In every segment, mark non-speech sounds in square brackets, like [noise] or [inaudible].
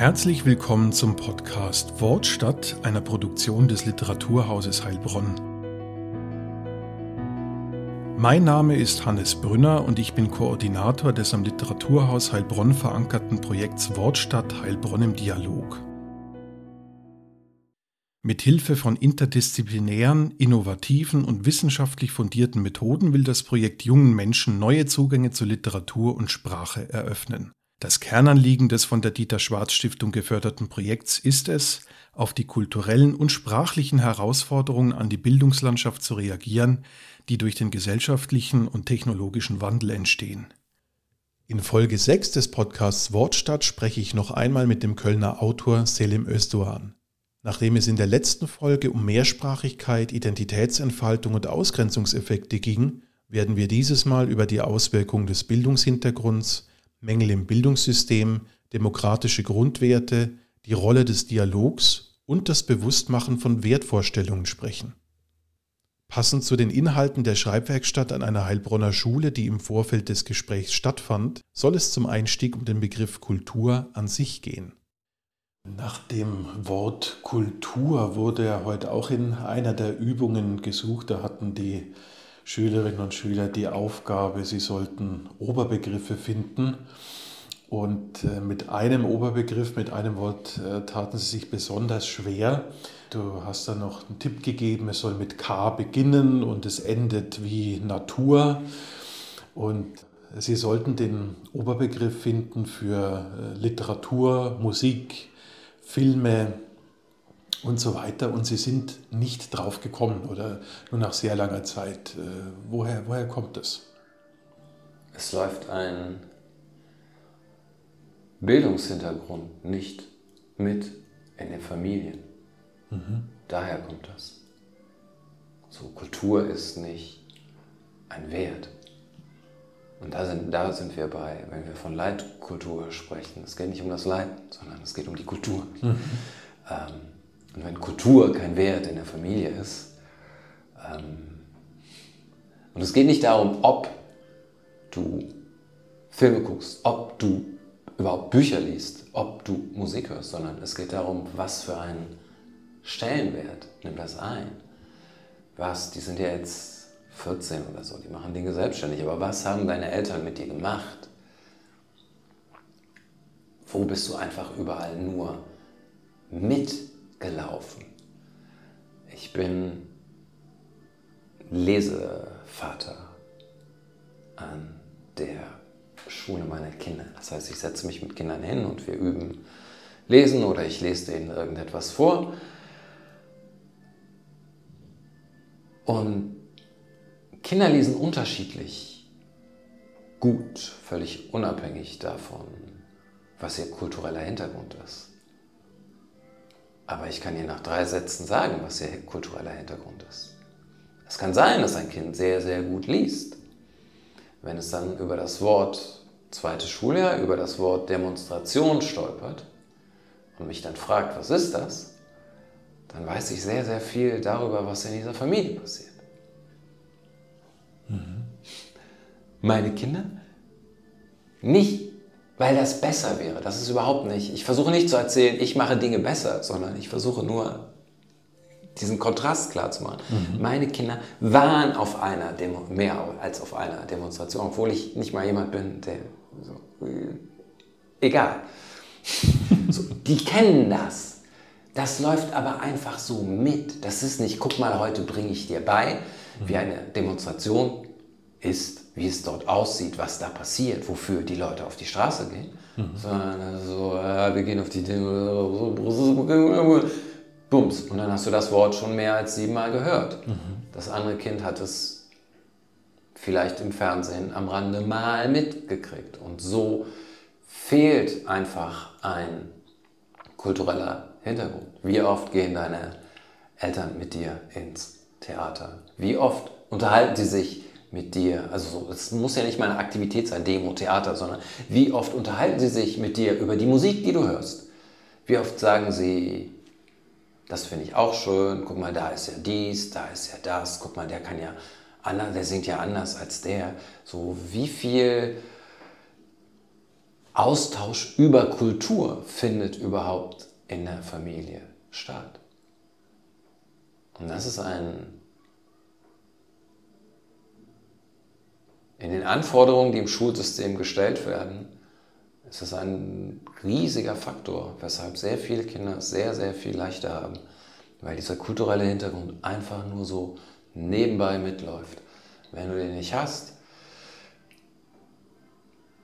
Herzlich willkommen zum Podcast Wortstadt, einer Produktion des Literaturhauses Heilbronn. Mein Name ist Hannes Brünner und ich bin Koordinator des am Literaturhaus Heilbronn verankerten Projekts Wortstadt Heilbronn im Dialog. Mit Hilfe von interdisziplinären, innovativen und wissenschaftlich fundierten Methoden will das Projekt jungen Menschen neue Zugänge zu Literatur und Sprache eröffnen. Das Kernanliegen des von der Dieter Schwarz Stiftung geförderten Projekts ist es, auf die kulturellen und sprachlichen Herausforderungen an die Bildungslandschaft zu reagieren, die durch den gesellschaftlichen und technologischen Wandel entstehen. In Folge 6 des Podcasts Wortstadt spreche ich noch einmal mit dem Kölner Autor Selim Özdoğan. Nachdem es in der letzten Folge um Mehrsprachigkeit, Identitätsentfaltung und Ausgrenzungseffekte ging, werden wir dieses Mal über die Auswirkungen des Bildungshintergrunds, Mängel im Bildungssystem, demokratische Grundwerte, die Rolle des Dialogs und das Bewusstmachen von Wertvorstellungen sprechen. Passend zu den Inhalten der Schreibwerkstatt an einer Heilbronner Schule, die im Vorfeld des Gesprächs stattfand, soll es zum Einstieg um den Begriff Kultur an sich gehen. Nach dem Wort Kultur wurde ja heute auch in einer der Übungen gesucht. Da hatten die Schülerinnen und Schüler die Aufgabe, sie sollten Oberbegriffe finden. Und äh, mit einem Oberbegriff, mit einem Wort äh, taten sie sich besonders schwer. Du hast dann noch einen Tipp gegeben, es soll mit K beginnen und es endet wie Natur. Und sie sollten den Oberbegriff finden für äh, Literatur, Musik, Filme, und so weiter. Und sie sind nicht drauf gekommen oder nur nach sehr langer Zeit. Äh, woher, woher kommt das? Es läuft ein Bildungshintergrund nicht mit in den Familien. Mhm. Daher kommt das. So, Kultur ist nicht ein Wert. Und da sind, da sind wir bei, wenn wir von Leitkultur sprechen. Es geht nicht um das Leid, sondern es geht um die Kultur. Mhm. Ähm, und wenn Kultur kein Wert in der Familie ist, ähm, und es geht nicht darum, ob du Filme guckst, ob du überhaupt Bücher liest, ob du Musik hörst, sondern es geht darum, was für einen Stellenwert nimmt das ein. Was, die sind ja jetzt 14 oder so, die machen Dinge selbstständig, aber was haben deine Eltern mit dir gemacht? Wo bist du einfach überall nur mit gelaufen. Ich bin Lesevater an der Schule meiner Kinder. Das heißt, ich setze mich mit Kindern hin und wir üben Lesen oder ich lese denen irgendetwas vor. Und Kinder lesen unterschiedlich gut, völlig unabhängig davon, was ihr kultureller Hintergrund ist. Aber ich kann dir nach drei Sätzen sagen, was ihr kultureller Hintergrund ist. Es kann sein, dass ein Kind sehr, sehr gut liest. Wenn es dann über das Wort zweite Schuljahr, über das Wort Demonstration stolpert und mich dann fragt, was ist das, dann weiß ich sehr, sehr viel darüber, was in dieser Familie passiert. Mhm. Meine Kinder nicht weil das besser wäre. Das ist überhaupt nicht. Ich versuche nicht zu erzählen, ich mache Dinge besser, sondern ich versuche nur diesen Kontrast klar zu machen. Mhm. Meine Kinder waren auf einer Demo, mehr als auf einer Demonstration, obwohl ich nicht mal jemand bin, der so, äh, egal. [laughs] so, die kennen das. Das läuft aber einfach so mit. Das ist nicht, guck mal, heute bringe ich dir bei, wie eine Demonstration ist wie es dort aussieht, was da passiert, wofür die Leute auf die Straße gehen, mhm. sondern so, ja, wir gehen auf die Demo, Bums. Und dann hast du das Wort schon mehr als siebenmal gehört. Mhm. Das andere Kind hat es vielleicht im Fernsehen am Rande mal mitgekriegt. Und so fehlt einfach ein kultureller Hintergrund. Wie oft gehen deine Eltern mit dir ins Theater? Wie oft unterhalten sie sich mit dir? Also es muss ja nicht mal eine Aktivität sein, Demo, Theater, sondern wie oft unterhalten sie sich mit dir über die Musik, die du hörst? Wie oft sagen sie, das finde ich auch schön, guck mal, da ist ja dies, da ist ja das, guck mal, der kann ja anders, der singt ja anders als der. So wie viel Austausch über Kultur findet überhaupt in der Familie statt. Und das ist ein in den Anforderungen, die im Schulsystem gestellt werden, ist das ein riesiger Faktor, weshalb sehr viele Kinder sehr, sehr viel leichter haben, weil dieser kulturelle Hintergrund einfach nur so nebenbei mitläuft. Wenn du den nicht hast,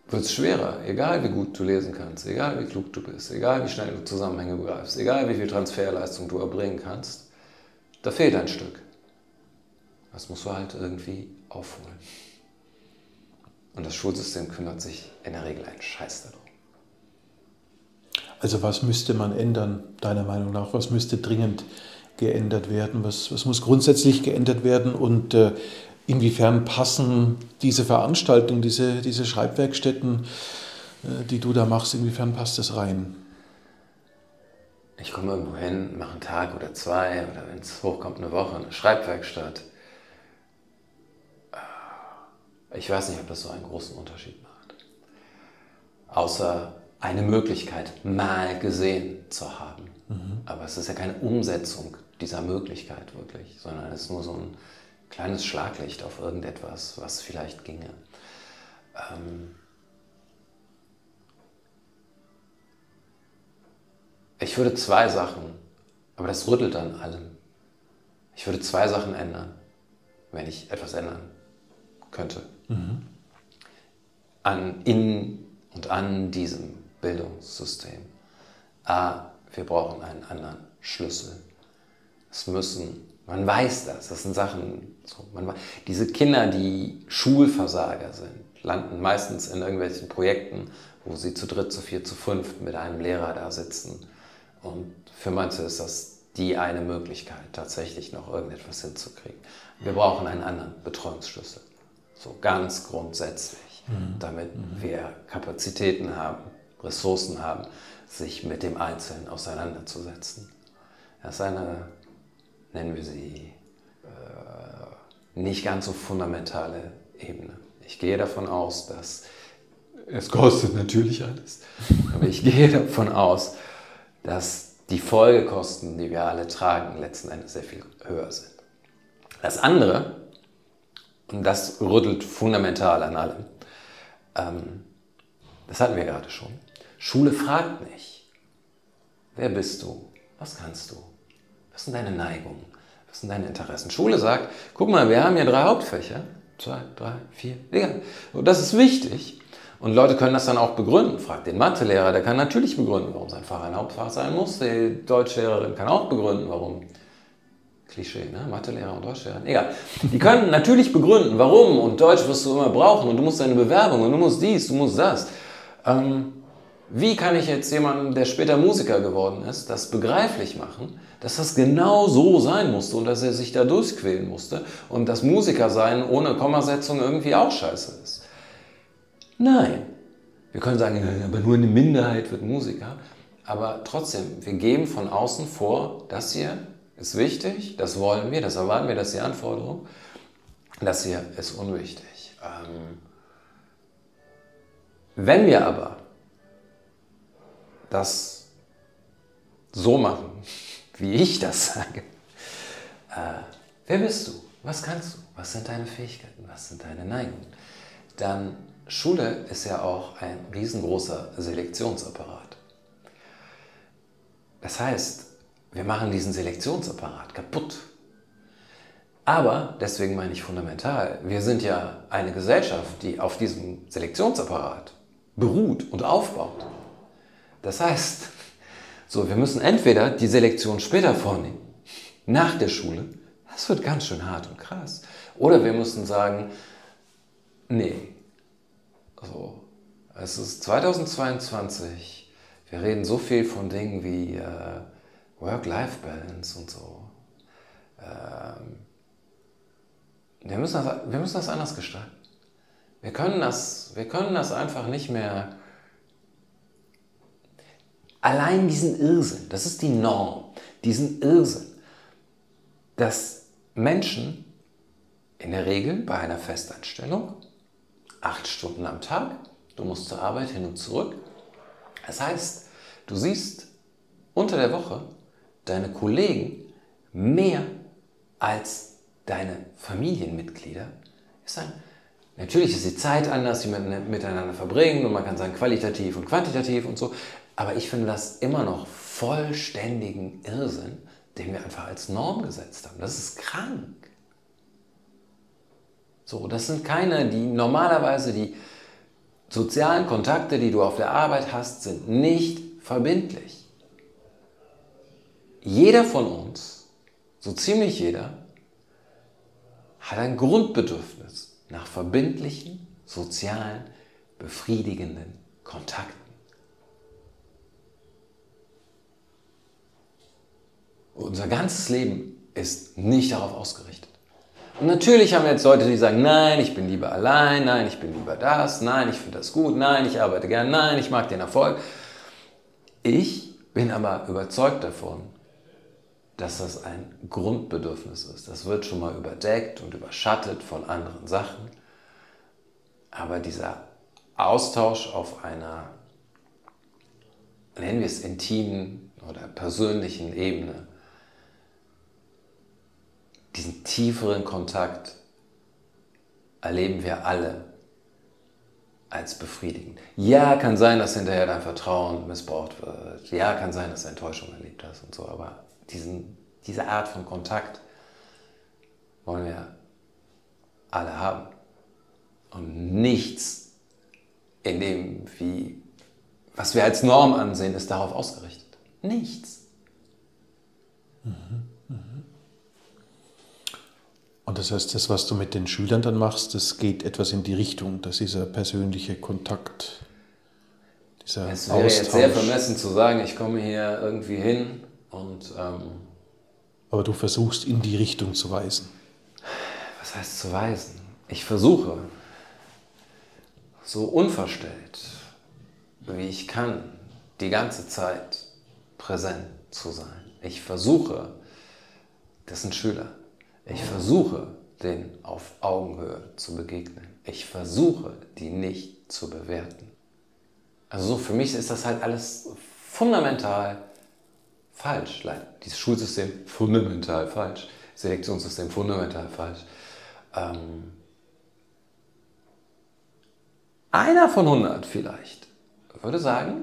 wird es schwerer, egal wie gut du lesen kannst, egal wie klug du bist, egal wie schnell du Zusammenhänge begreifst, egal wie viel Transferleistung du erbringen kannst, da fehlt ein Stück. Das musst du halt irgendwie aufholen. Und das Schulsystem kümmert sich in der Regel einen Scheiß darum. Also was müsste man ändern, deiner Meinung nach? Was müsste dringend geändert werden? Was, was muss grundsätzlich geändert werden? Und äh, inwiefern passen diese Veranstaltungen, diese, diese Schreibwerkstätten, äh, die du da machst, inwiefern passt das rein? Ich komme irgendwo hin, mache einen Tag oder zwei oder wenn es hochkommt, eine Woche, eine Schreibwerkstatt. Ich weiß nicht, ob das so einen großen Unterschied macht. Außer eine Möglichkeit mal gesehen zu haben. Mhm. Aber es ist ja keine Umsetzung dieser Möglichkeit wirklich, sondern es ist nur so ein kleines Schlaglicht auf irgendetwas, was vielleicht ginge. Ähm ich würde zwei Sachen, aber das rüttelt an allem. Ich würde zwei Sachen ändern, wenn ich etwas ändern könnte. Mhm. An, in und an diesem Bildungssystem. A, wir brauchen einen anderen Schlüssel. Es müssen, man weiß das, das sind Sachen, so, man, diese Kinder, die Schulversager sind, landen meistens in irgendwelchen Projekten, wo sie zu dritt, zu vier, zu fünf mit einem Lehrer da sitzen. Und für manche ist das die eine Möglichkeit, tatsächlich noch irgendetwas hinzukriegen. Wir brauchen einen anderen Betreuungsschlüssel. So ganz grundsätzlich, mhm. damit mhm. wir Kapazitäten haben, Ressourcen haben, sich mit dem Einzelnen auseinanderzusetzen. Das ist eine, nennen wir sie, äh, nicht ganz so fundamentale Ebene. Ich gehe davon aus, dass es kostet natürlich alles, [laughs] aber ich gehe davon aus, dass die Folgekosten, die wir alle tragen, letzten Endes sehr viel höher sind. Das andere, und das rüttelt fundamental an allem. Ähm, das hatten wir gerade schon. Schule fragt nicht, wer bist du? Was kannst du? Was sind deine Neigungen? Was sind deine Interessen? Schule sagt, guck mal, wir haben hier drei Hauptfächer. Zwei, drei, vier, egal. Und das ist wichtig. Und Leute können das dann auch begründen. Fragt den Mathelehrer, der kann natürlich begründen, warum sein Fach ein Hauptfach sein muss. Die Deutschlehrerin kann auch begründen, warum Klischee, ne? Mathelehrer und Deutschlehrer, egal. Die können natürlich begründen, warum und Deutsch wirst du immer brauchen und du musst deine Bewerbung und du musst dies, du musst das. Ähm, wie kann ich jetzt jemandem, der später Musiker geworden ist, das begreiflich machen, dass das genau so sein musste und dass er sich da durchquälen musste und dass Musiker sein ohne Kommasetzung irgendwie auch scheiße ist? Nein. Wir können sagen, aber nur eine Minderheit wird Musiker. Aber trotzdem, wir geben von außen vor, dass hier ist wichtig, das wollen wir, das erwarten wir, das ist die Anforderung. Das hier ist unwichtig. Ähm, wenn wir aber das so machen, [laughs] wie ich das sage, äh, wer bist du? Was kannst du? Was sind deine Fähigkeiten? Was sind deine Neigungen? Dann Schule ist ja auch ein riesengroßer Selektionsapparat. Das heißt, wir machen diesen Selektionsapparat kaputt. Aber, deswegen meine ich fundamental, wir sind ja eine Gesellschaft, die auf diesem Selektionsapparat beruht und aufbaut. Das heißt, so, wir müssen entweder die Selektion später vornehmen, nach der Schule, das wird ganz schön hart und krass, oder wir müssen sagen, nee, so, es ist 2022, wir reden so viel von Dingen wie äh, Work-Life-Balance und so. Ähm, wir, müssen das, wir müssen das anders gestalten. Wir können das, wir können das einfach nicht mehr. Allein diesen Irrsinn, das ist die Norm, diesen Irrsinn, dass Menschen in der Regel bei einer Festanstellung acht Stunden am Tag du musst zur Arbeit hin und zurück. Das heißt, du siehst unter der Woche deine Kollegen mehr als deine Familienmitglieder. Ist ein, natürlich ist die Zeit anders, die man miteinander verbringen und man kann sagen qualitativ und quantitativ und so. Aber ich finde das immer noch vollständigen Irrsinn, den wir einfach als Norm gesetzt haben. Das ist krank. So, das sind keine, die normalerweise die sozialen Kontakte, die du auf der Arbeit hast, sind nicht verbindlich. Jeder von uns, so ziemlich jeder, hat ein Grundbedürfnis nach verbindlichen, sozialen, befriedigenden Kontakten. Unser ganzes Leben ist nicht darauf ausgerichtet. Und natürlich haben wir jetzt Leute, die sagen, nein, ich bin lieber allein, nein, ich bin lieber das, nein, ich finde das gut, nein, ich arbeite gern, nein, ich mag den Erfolg. Ich bin aber überzeugt davon, dass das ein Grundbedürfnis ist. Das wird schon mal überdeckt und überschattet von anderen Sachen. Aber dieser Austausch auf einer, nennen wir es intimen oder persönlichen Ebene, diesen tieferen Kontakt erleben wir alle als befriedigend. Ja, kann sein, dass hinterher dein Vertrauen missbraucht wird. Ja, kann sein, dass du Enttäuschung erlebt hast und so. Aber diesen, diese Art von Kontakt wollen wir alle haben. Und nichts in dem, wie, was wir als Norm ansehen, ist darauf ausgerichtet. Nichts. Mhm. Und das heißt, das, was du mit den Schülern dann machst, das geht etwas in die Richtung, dass dieser persönliche Kontakt, dieser Es wäre Austausch. jetzt sehr vermessen zu sagen, ich komme hier irgendwie hin und... Ähm, Aber du versuchst in die Richtung zu weisen. Was heißt zu weisen? Ich versuche, so unverstellt, wie ich kann, die ganze Zeit präsent zu sein. Ich versuche, das sind Schüler, ich versuche, den auf Augenhöhe zu begegnen. Ich versuche, die nicht zu bewerten. Also so, für mich ist das halt alles fundamental falsch. Dieses Schulsystem fundamental falsch. Selektionssystem fundamental falsch. Ähm, einer von 100 vielleicht würde sagen,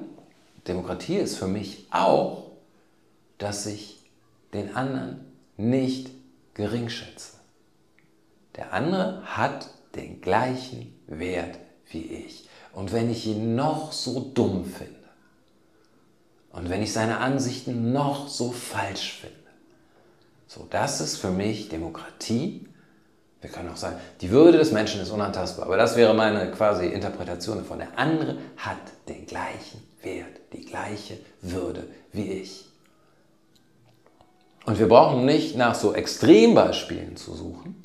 Demokratie ist für mich auch, dass ich den anderen nicht gering schätze. Der andere hat den gleichen Wert wie ich. Und wenn ich ihn noch so dumm finde und wenn ich seine Ansichten noch so falsch finde, so das ist für mich Demokratie. Wir können auch sagen, die Würde des Menschen ist unantastbar, aber das wäre meine quasi Interpretation davon. Der andere hat den gleichen Wert, die gleiche Würde wie ich. Und wir brauchen nicht nach so Extrembeispielen zu suchen,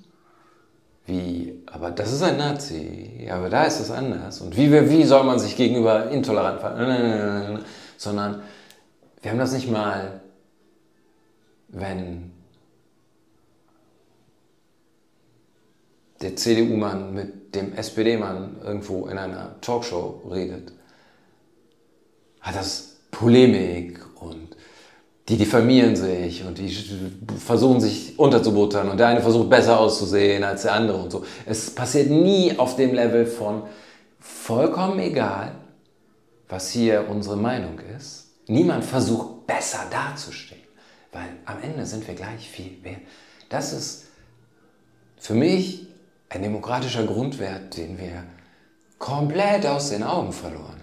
wie, aber das ist ein Nazi, aber da ist es anders. Und wie, wie soll man sich gegenüber intolerant verhalten? Sondern wir haben das nicht mal, wenn der CDU-Mann mit dem SPD-Mann irgendwo in einer Talkshow redet, hat das Polemik und die diffamieren sich und die versuchen sich unterzubuttern und der eine versucht besser auszusehen als der andere und so. Es passiert nie auf dem Level von vollkommen egal, was hier unsere Meinung ist. Niemand versucht besser dazustehen, weil am Ende sind wir gleich viel wert. Das ist für mich ein demokratischer Grundwert, den wir komplett aus den Augen verloren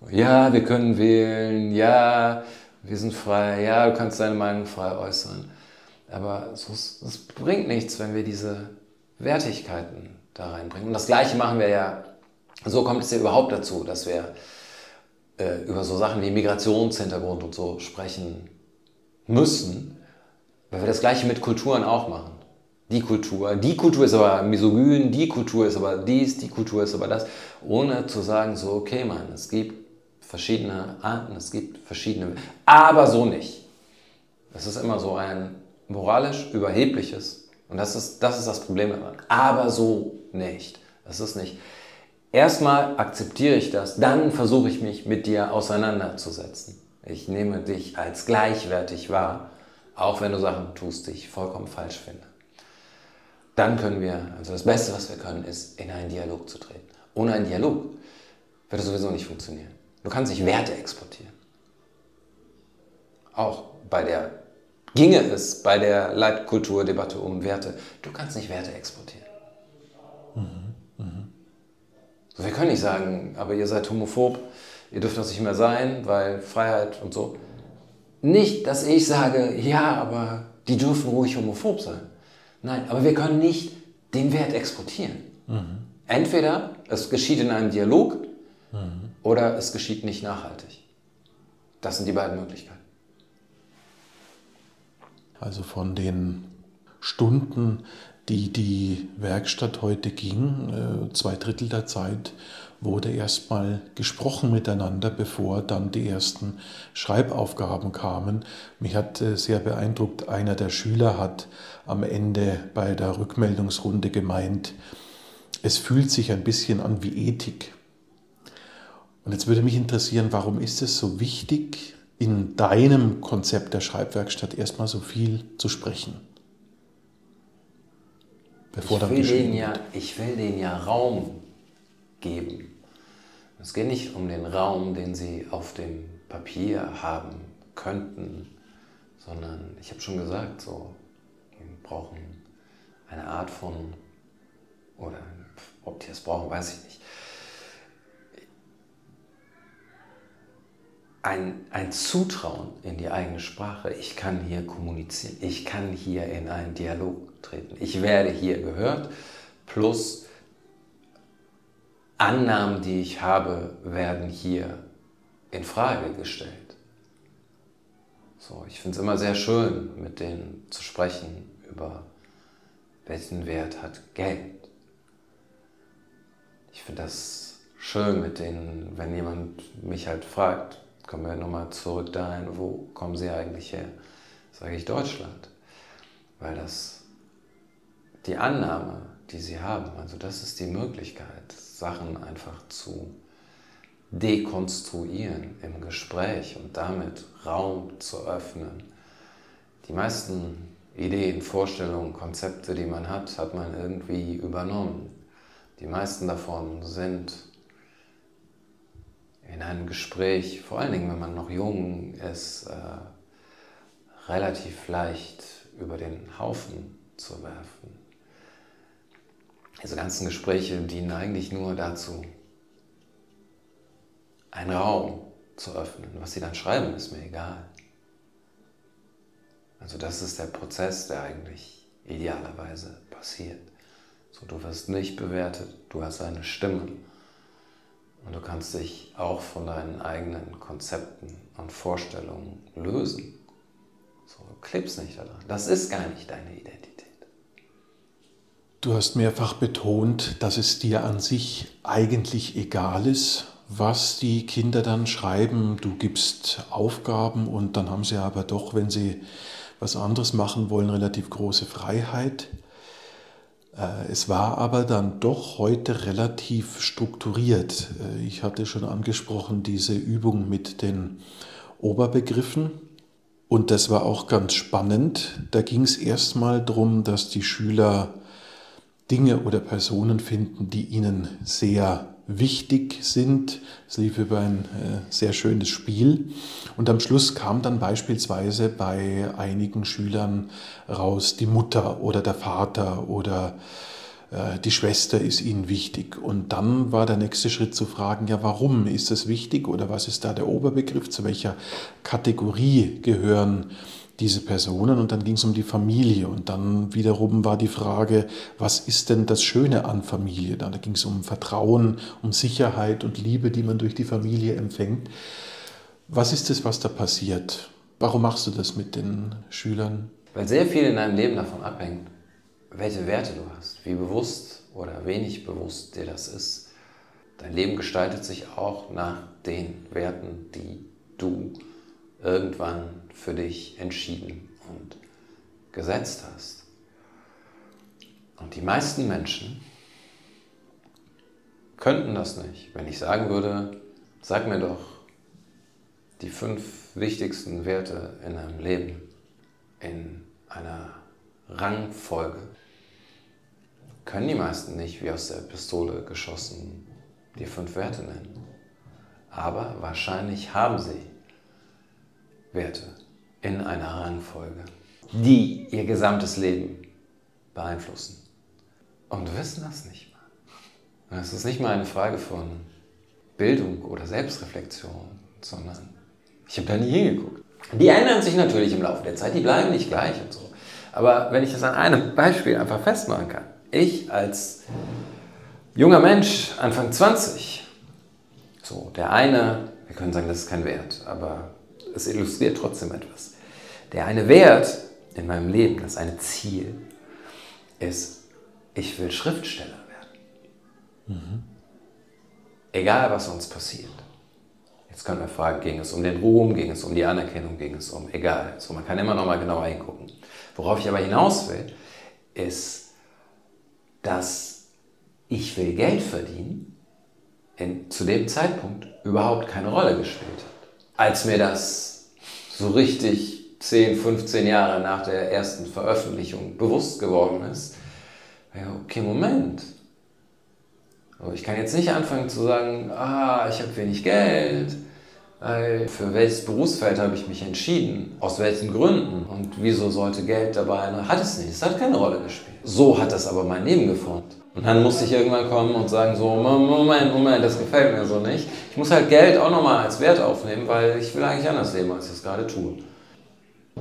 haben. Ja, wir können wählen, ja, wir sind frei, ja, du kannst deine Meinung frei äußern. Aber es bringt nichts, wenn wir diese Wertigkeiten da reinbringen. Und das Gleiche machen wir ja, so kommt es ja überhaupt dazu, dass wir äh, über so Sachen wie Migrationshintergrund und so sprechen müssen, weil wir das Gleiche mit Kulturen auch machen. Die Kultur, die Kultur ist aber misogyn, die Kultur ist aber dies, die Kultur ist aber das, ohne zu sagen, so, okay, Mann, es gibt verschiedene Arten, es gibt verschiedene, aber so nicht. Das ist immer so ein moralisch überhebliches und das ist das, ist das Problem daran. Aber so nicht. Das ist nicht. Erstmal akzeptiere ich das, dann versuche ich mich mit dir auseinanderzusetzen. Ich nehme dich als gleichwertig wahr, auch wenn du Sachen tust, die ich vollkommen falsch finde. Dann können wir, also das Beste, was wir können, ist, in einen Dialog zu treten. Ohne einen Dialog wird es sowieso nicht funktionieren. Du kannst nicht Werte exportieren. Auch bei der, ginge es bei der Leitkulturdebatte um Werte, du kannst nicht Werte exportieren. Mhm, mh. so, wir können nicht sagen, aber ihr seid homophob, ihr dürft das nicht mehr sein, weil Freiheit und so. Nicht, dass ich sage, ja, aber die dürfen ruhig homophob sein. Nein, aber wir können nicht den Wert exportieren. Mhm. Entweder es geschieht in einem Dialog mhm. oder es geschieht nicht nachhaltig. Das sind die beiden Möglichkeiten. Also von den Stunden, die die Werkstatt heute ging, äh, zwei Drittel der Zeit wurde erstmal gesprochen miteinander, bevor dann die ersten Schreibaufgaben kamen. Mich hat äh, sehr beeindruckt, einer der Schüler hat am Ende bei der Rückmeldungsrunde gemeint, es fühlt sich ein bisschen an wie Ethik. Und jetzt würde mich interessieren, warum ist es so wichtig, in deinem Konzept der Schreibwerkstatt erstmal so viel zu sprechen? Bevor ich, dann will den ja, ich will denen ja Raum geben. Es geht nicht um den Raum, den sie auf dem Papier haben könnten, sondern ich habe schon gesagt, so, wir brauchen eine Art von, oder ob die es brauchen, weiß ich nicht ein, ein Zutrauen in die eigene Sprache. Ich kann hier kommunizieren, ich kann hier in einen Dialog treten, ich werde hier gehört, plus Annahmen, die ich habe, werden hier in Frage gestellt. So, ich finde es immer sehr schön, mit denen zu sprechen über welchen Wert hat Geld. Ich finde das schön mit denen, wenn jemand mich halt fragt, kommen wir nochmal zurück dahin, wo kommen sie eigentlich her? Sage ich Deutschland. Weil das die Annahme, die sie haben, also das ist die Möglichkeit, Sachen einfach zu dekonstruieren im Gespräch und damit Raum zu öffnen. Die meisten Ideen, Vorstellungen, Konzepte, die man hat, hat man irgendwie übernommen. Die meisten davon sind in einem Gespräch, vor allen Dingen wenn man noch jung ist, äh, relativ leicht über den Haufen zu werfen. Diese ganzen Gespräche dienen eigentlich nur dazu, einen Raum zu öffnen. Was sie dann schreiben, ist mir egal. Also das ist der Prozess, der eigentlich idealerweise passiert. So, du wirst nicht bewertet, du hast eine Stimme. Und du kannst dich auch von deinen eigenen Konzepten und Vorstellungen lösen. So, du klebst nicht daran. Das ist gar nicht deine Identität. Du hast mehrfach betont, dass es dir an sich eigentlich egal ist, was die Kinder dann schreiben. Du gibst Aufgaben und dann haben sie aber doch, wenn sie was anderes machen wollen, relativ große Freiheit. Äh, es war aber dann doch heute relativ strukturiert. Äh, ich hatte schon angesprochen diese Übung mit den Oberbegriffen. Und das war auch ganz spannend. Da ging es erstmal darum, dass die Schüler Dinge oder Personen finden, die ihnen sehr wichtig sind. Es lief über ein äh, sehr schönes Spiel. Und am Schluss kam dann beispielsweise bei einigen Schülern raus, die Mutter oder der Vater oder äh, die Schwester ist ihnen wichtig. Und dann war der nächste Schritt zu fragen, ja, warum ist das wichtig oder was ist da der Oberbegriff, zu welcher Kategorie gehören diese Personen und dann ging es um die Familie und dann wiederum war die Frage, was ist denn das Schöne an Familie? Da ging es um Vertrauen, um Sicherheit und Liebe, die man durch die Familie empfängt. Was ist es, was da passiert? Warum machst du das mit den Schülern? Weil sehr viel in deinem Leben davon abhängt, welche Werte du hast, wie bewusst oder wenig bewusst dir das ist. Dein Leben gestaltet sich auch nach den Werten, die du irgendwann für dich entschieden und gesetzt hast. Und die meisten Menschen könnten das nicht. Wenn ich sagen würde, sag mir doch die fünf wichtigsten Werte in deinem Leben in einer Rangfolge, können die meisten nicht wie aus der Pistole geschossen die fünf Werte nennen. Aber wahrscheinlich haben sie Werte in einer Rangfolge, die ihr gesamtes Leben beeinflussen. Und wissen das nicht mal. Es ist nicht mal eine Frage von Bildung oder Selbstreflexion, sondern ich habe da nie hingeguckt. Die ändern sich natürlich im Laufe der Zeit, die bleiben nicht gleich und so. Aber wenn ich das an einem Beispiel einfach festmachen kann, ich als junger Mensch, Anfang 20, so, der eine, wir können sagen, das ist kein Wert, aber es illustriert trotzdem etwas. Der eine Wert in meinem Leben, das eine Ziel, ist, ich will Schriftsteller werden. Mhm. Egal, was uns passiert. Jetzt können wir fragen, ging es um den Ruhm, ging es um die Anerkennung, ging es um, egal. So, man kann immer noch mal genauer hingucken. Worauf ich aber hinaus will, ist, dass ich will Geld verdienen, in, zu dem Zeitpunkt überhaupt keine Rolle gespielt hat. Als mir das so richtig 10, 15 Jahre nach der ersten Veröffentlichung bewusst geworden ist, okay, Moment. Ich kann jetzt nicht anfangen zu sagen, ah, ich habe wenig Geld, für welches Berufsfeld habe ich mich entschieden? Aus welchen Gründen? Und wieso sollte Geld dabei? Hat es nicht. Es hat keine Rolle gespielt. So hat das aber mein Leben geformt. Und dann musste ich irgendwann kommen und sagen so, Moment, Moment, das gefällt mir so nicht. Ich muss halt Geld auch nochmal als Wert aufnehmen, weil ich will eigentlich anders leben, als ich es gerade tue.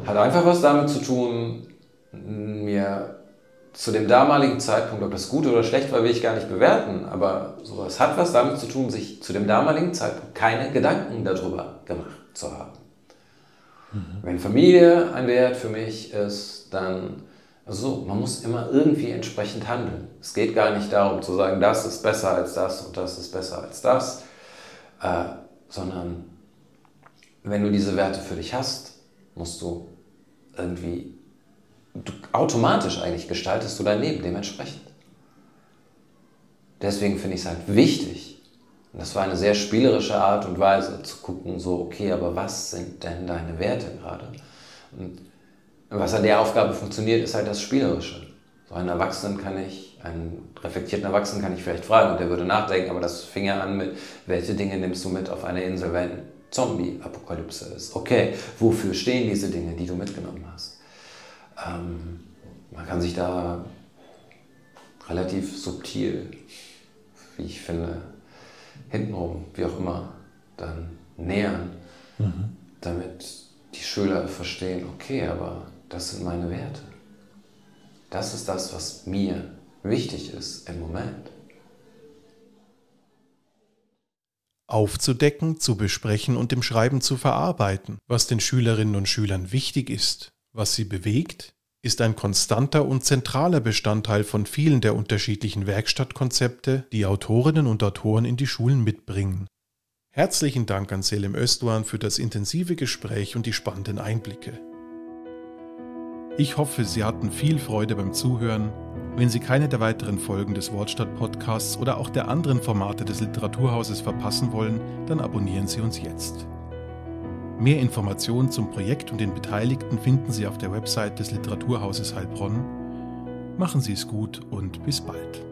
Hat einfach was damit zu tun, mir zu dem damaligen Zeitpunkt, ob das gut oder schlecht war, will ich gar nicht bewerten, aber sowas hat was damit zu tun, sich zu dem damaligen Zeitpunkt keine Gedanken darüber gemacht zu haben. Mhm. Wenn Familie ein Wert für mich ist, dann, also man muss immer irgendwie entsprechend handeln. Es geht gar nicht darum zu sagen, das ist besser als das und das ist besser als das, äh, sondern wenn du diese Werte für dich hast, musst du irgendwie du, automatisch eigentlich gestaltest du dein Leben dementsprechend. Deswegen finde ich es halt wichtig, und das war eine sehr spielerische Art und Weise zu gucken, so, okay, aber was sind denn deine Werte gerade? Und was an der Aufgabe funktioniert, ist halt das Spielerische. So einen Erwachsenen kann ich, einen reflektierten Erwachsenen kann ich vielleicht fragen und der würde nachdenken, aber das fing ja an mit, welche Dinge nimmst du mit auf eine Insel, wenn Zombie-Apokalypse ist? Okay, wofür stehen diese Dinge, die du mitgenommen hast? Ähm, man kann sich da relativ subtil, wie ich finde, hintenrum, wie auch immer, dann nähern, mhm. damit die Schüler verstehen, okay, aber das sind meine Werte. Das ist das, was mir wichtig ist im Moment. Aufzudecken, zu besprechen und im Schreiben zu verarbeiten, was den Schülerinnen und Schülern wichtig ist was sie bewegt, ist ein konstanter und zentraler Bestandteil von vielen der unterschiedlichen Werkstattkonzepte, die Autorinnen und Autoren in die Schulen mitbringen. Herzlichen Dank an Selim Özdoğan für das intensive Gespräch und die spannenden Einblicke. Ich hoffe, Sie hatten viel Freude beim Zuhören. Wenn Sie keine der weiteren Folgen des Wortstadt-Podcasts oder auch der anderen Formate des Literaturhauses verpassen wollen, dann abonnieren Sie uns jetzt. Mehr Informationen zum Projekt und den Beteiligten finden Sie auf der Website des Literaturhauses Heilbronn. Machen Sie es gut und bis bald.